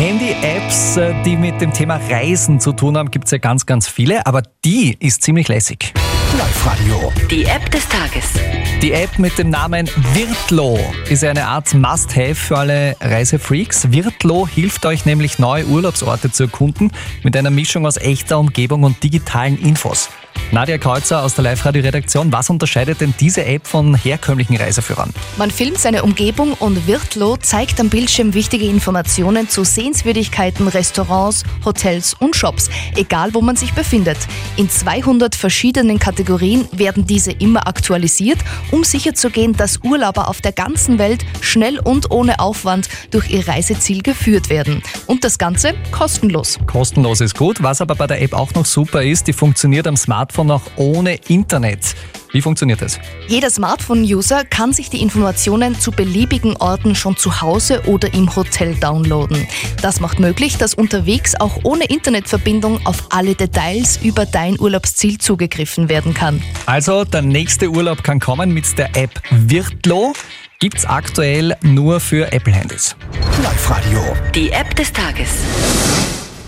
Handy-Apps, äh, die mit dem Thema Reisen zu tun haben, gibt es ja ganz, ganz viele, aber die ist ziemlich lässig. Live-Radio. Die App des Tages. Die App mit dem Namen Wirtlo ist eine Art Must-Have für alle Reisefreaks. Wirtlo hilft euch nämlich neue Urlaubsorte zu erkunden mit einer Mischung aus echter Umgebung und digitalen Infos. Nadja Kreuzer aus der Live-Radio-Redaktion, was unterscheidet denn diese App von herkömmlichen Reiseführern? Man filmt seine Umgebung und Wirtlo zeigt am Bildschirm wichtige Informationen zu Sehenswürdigkeiten, Restaurants, Hotels und Shops, egal wo man sich befindet. In 200 verschiedenen Kategorien werden diese immer aktualisiert, um sicherzugehen, dass Urlauber auf der ganzen Welt schnell und ohne Aufwand durch ihr Reiseziel geführt werden. Und das Ganze kostenlos. Kostenlos ist gut, was aber bei der App auch noch super ist, die funktioniert am Smartphone auch ohne Internet. Wie funktioniert das? Jeder Smartphone-User kann sich die Informationen zu beliebigen Orten schon zu Hause oder im Hotel downloaden. Das macht möglich, dass unterwegs auch ohne Internetverbindung auf alle Details über dein Urlaubsziel zugegriffen werden kann. Also, der nächste Urlaub kann kommen mit der App Wirtlo. Gibt's aktuell nur für Apple-Handys. Live-Radio. Die App des Tages.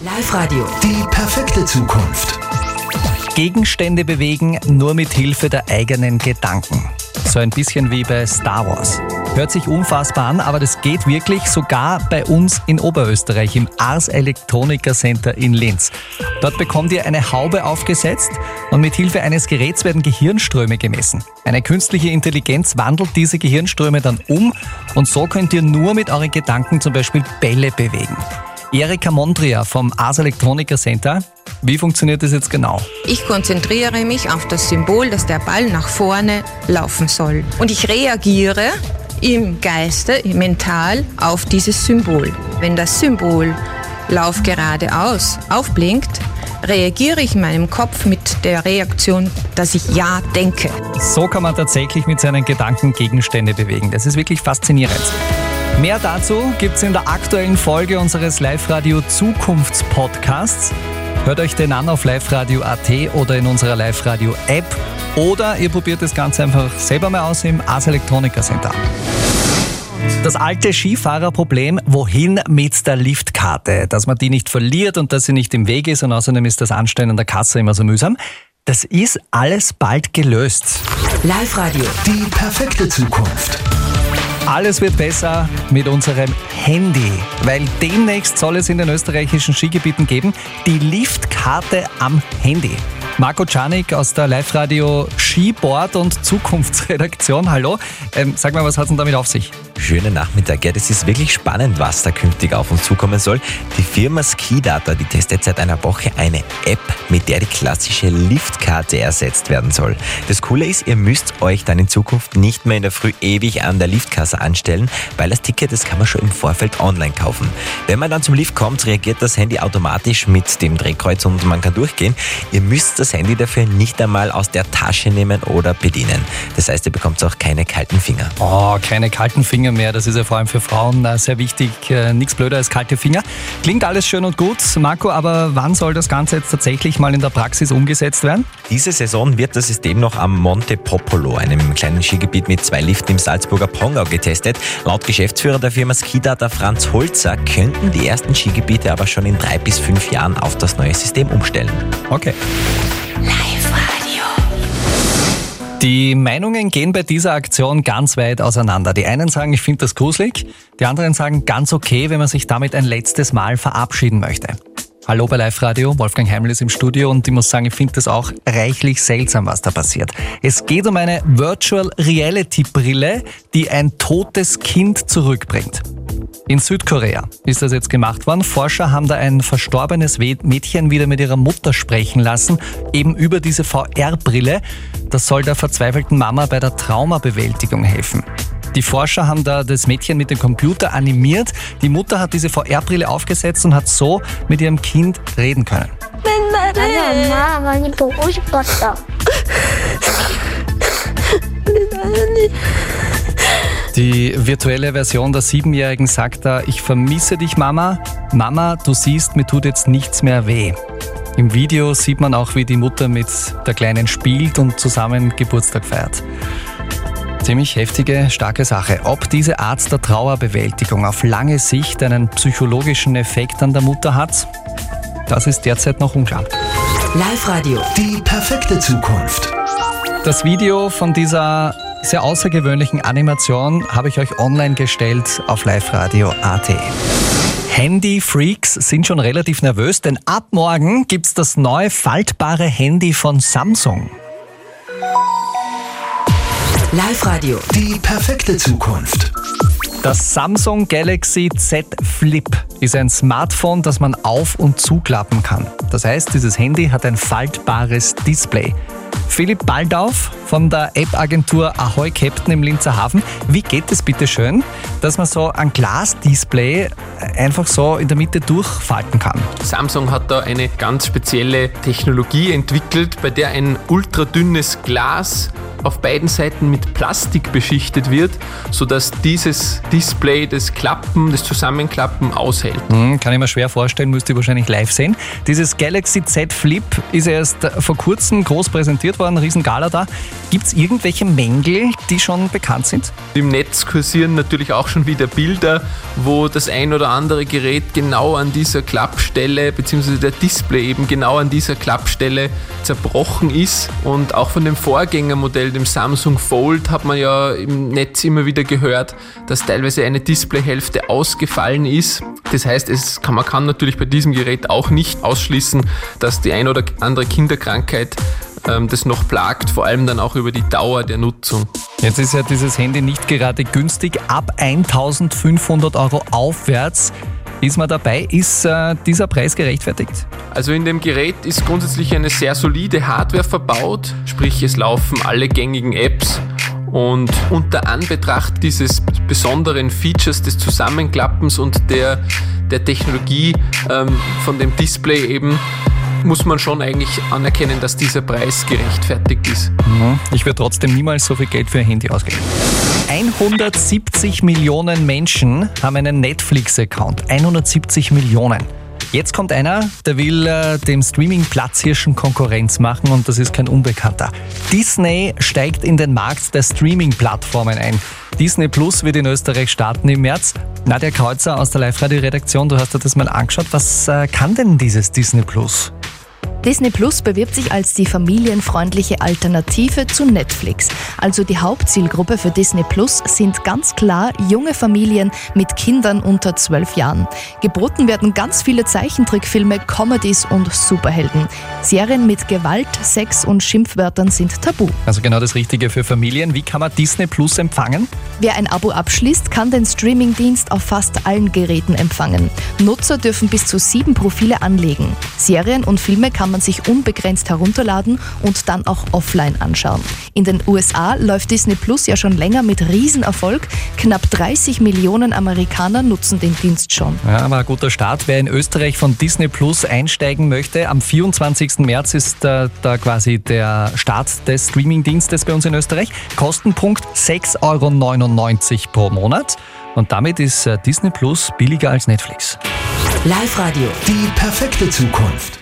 Live-Radio. Die perfekte Zukunft. Gegenstände bewegen nur mit Hilfe der eigenen Gedanken. So ein bisschen wie bei Star Wars. Hört sich unfassbar an, aber das geht wirklich sogar bei uns in Oberösterreich im Ars Electronica Center in Linz. Dort bekommt ihr eine Haube aufgesetzt und mit Hilfe eines Geräts werden Gehirnströme gemessen. Eine künstliche Intelligenz wandelt diese Gehirnströme dann um und so könnt ihr nur mit euren Gedanken zum Beispiel Bälle bewegen. Erika Mondria vom Ars Electronica Center. Wie funktioniert das jetzt genau? Ich konzentriere mich auf das Symbol, dass der Ball nach vorne laufen soll. Und ich reagiere im Geiste, mental auf dieses Symbol. Wenn das Symbol Lauf geradeaus aufblinkt, reagiere ich in meinem Kopf mit der Reaktion, dass ich Ja denke. So kann man tatsächlich mit seinen Gedanken Gegenstände bewegen. Das ist wirklich faszinierend. Mehr dazu gibt's in der aktuellen Folge unseres Live-Radio Zukunftspodcasts. Hört euch den an auf liveradio.at oder in unserer Live-Radio-App. Oder ihr probiert das Ganze einfach selber mal aus im Ars Electronica Center. Das alte Skifahrerproblem, wohin mit der Liftkarte? Dass man die nicht verliert und dass sie nicht im Weg ist und außerdem ist das Anstellen an der Kasse immer so mühsam. Das ist alles bald gelöst. Live-Radio. Die perfekte Zukunft. Alles wird besser mit unserem Handy, weil demnächst soll es in den österreichischen Skigebieten geben die Liftkarte am Handy. Marco Czanik aus der Live-Radio Skiboard und Zukunftsredaktion. Hallo. Ähm, sag mal, was hat es denn damit auf sich? Schönen Nachmittag. Ja, das ist wirklich spannend, was da künftig auf uns zukommen soll. Die Firma Skidata, die testet seit einer Woche eine App, mit der die klassische Liftkarte ersetzt werden soll. Das Coole ist, ihr müsst euch dann in Zukunft nicht mehr in der Früh ewig an der Liftkasse anstellen, weil das Ticket, das kann man schon im Vorfeld online kaufen. Wenn man dann zum Lift kommt, reagiert das Handy automatisch mit dem Drehkreuz und man kann durchgehen. Ihr müsst das Handy dafür nicht einmal aus der Tasche nehmen oder bedienen. Das heißt, ihr bekommt auch keine kalten Finger. Oh, keine kalten Finger mehr. Das ist ja vor allem für Frauen äh, sehr wichtig. Äh, Nichts blöder als kalte Finger. Klingt alles schön und gut, Marco, aber wann soll das Ganze jetzt tatsächlich mal in der Praxis umgesetzt werden? Diese Saison wird das System noch am Monte Popolo, einem kleinen Skigebiet mit zwei Liften im Salzburger Pongau, getestet. Laut Geschäftsführer der Firma Skidata Franz Holzer könnten die ersten Skigebiete aber schon in drei bis fünf Jahren auf das neue System umstellen. Okay. Live-Radio. Die Meinungen gehen bei dieser Aktion ganz weit auseinander. Die einen sagen, ich finde das gruselig, die anderen sagen, ganz okay, wenn man sich damit ein letztes Mal verabschieden möchte. Hallo bei Live Radio, Wolfgang Heimel ist im Studio und ich muss sagen, ich finde das auch reichlich seltsam, was da passiert. Es geht um eine Virtual Reality Brille, die ein totes Kind zurückbringt. In Südkorea ist das jetzt gemacht worden. Forscher haben da ein verstorbenes Mädchen wieder mit ihrer Mutter sprechen lassen, eben über diese VR-Brille. Das soll der verzweifelten Mama bei der Traumabewältigung helfen. Die Forscher haben da das Mädchen mit dem Computer animiert. Die Mutter hat diese VR-Brille aufgesetzt und hat so mit ihrem Kind reden können. Die virtuelle Version der Siebenjährigen sagt da, ich vermisse dich Mama. Mama, du siehst, mir tut jetzt nichts mehr weh. Im Video sieht man auch, wie die Mutter mit der Kleinen spielt und zusammen Geburtstag feiert. Ziemlich heftige, starke Sache. Ob diese Art der Trauerbewältigung auf lange Sicht einen psychologischen Effekt an der Mutter hat, das ist derzeit noch unklar. Live-Radio. Die perfekte Zukunft. Das Video von dieser sehr außergewöhnlichen Animation habe ich euch online gestellt auf liveradio.at. Handy-Freaks sind schon relativ nervös, denn ab morgen gibt es das neue faltbare Handy von Samsung. Live-Radio. Die perfekte Zukunft. Das Samsung Galaxy Z Flip ist ein Smartphone, das man auf- und zuklappen kann. Das heißt, dieses Handy hat ein faltbares Display. Philipp Baldauf von der App-Agentur Ahoy Captain im Linzer Hafen. Wie geht es bitte schön, dass man so ein Glasdisplay einfach so in der Mitte durchfalten kann? Samsung hat da eine ganz spezielle Technologie entwickelt, bei der ein ultradünnes Glas auf beiden Seiten mit Plastik beschichtet wird, sodass dieses Display das Klappen, das Zusammenklappen aushält. Hm, kann ich mir schwer vorstellen, müsst ihr wahrscheinlich live sehen. Dieses Galaxy Z Flip ist erst vor kurzem groß präsentiert worden, Riesengala da. Gibt es irgendwelche Mängel, die schon bekannt sind? Im Netz kursieren natürlich auch schon wieder Bilder, wo das ein oder andere Gerät genau an dieser Klappstelle, beziehungsweise der Display eben genau an dieser Klappstelle zerbrochen ist. Und auch von dem Vorgängermodell, dem Samsung Fold, hat man ja im Netz immer wieder gehört, dass teilweise eine Displayhälfte ausgefallen ist. Das heißt, es kann, man kann natürlich bei diesem Gerät auch nicht ausschließen, dass die ein oder andere Kinderkrankheit ähm, das noch plagt, vor allem dann auch über die Dauer der Nutzung. Jetzt ist ja dieses Handy nicht gerade günstig. Ab 1500 Euro aufwärts ist man dabei. Ist äh, dieser Preis gerechtfertigt? Also in dem Gerät ist grundsätzlich eine sehr solide Hardware verbaut, sprich es laufen alle gängigen Apps und unter Anbetracht dieses besonderen Features des Zusammenklappens und der, der Technologie ähm, von dem Display eben muss man schon eigentlich anerkennen, dass dieser Preis gerechtfertigt ist. Ich würde trotzdem niemals so viel Geld für ein Handy ausgeben. 170 Millionen Menschen haben einen Netflix-Account. 170 Millionen. Jetzt kommt einer, der will äh, dem Streaming-Platzhirschen Konkurrenz machen und das ist kein Unbekannter. Disney steigt in den Markt der Streaming-Plattformen ein. Disney Plus wird in Österreich starten im März. Nadja Kreuzer aus der Live-Radio-Redaktion, du hast dir das mal angeschaut. Was äh, kann denn dieses Disney Plus? Disney Plus bewirbt sich als die familienfreundliche Alternative zu Netflix. Also die Hauptzielgruppe für Disney Plus sind ganz klar junge Familien mit Kindern unter 12 Jahren. Geboten werden ganz viele Zeichentrickfilme, Comedies und Superhelden. Serien mit Gewalt, Sex und Schimpfwörtern sind tabu. Also genau das Richtige für Familien. Wie kann man Disney Plus empfangen? Wer ein Abo abschließt, kann den Streamingdienst auf fast allen Geräten empfangen. Nutzer dürfen bis zu sieben Profile anlegen. Serien und Filme kann man sich unbegrenzt herunterladen und dann auch offline anschauen. In den USA läuft Disney Plus ja schon länger mit Riesenerfolg. Knapp 30 Millionen Amerikaner nutzen den Dienst schon. Ja, aber ein guter Start. Wer in Österreich von Disney Plus einsteigen möchte, am 24. März ist äh, da quasi der Start des Streamingdienstes bei uns in Österreich. Kostenpunkt 6,99 Euro pro Monat. Und damit ist äh, Disney Plus billiger als Netflix. Live-Radio. Die perfekte Zukunft.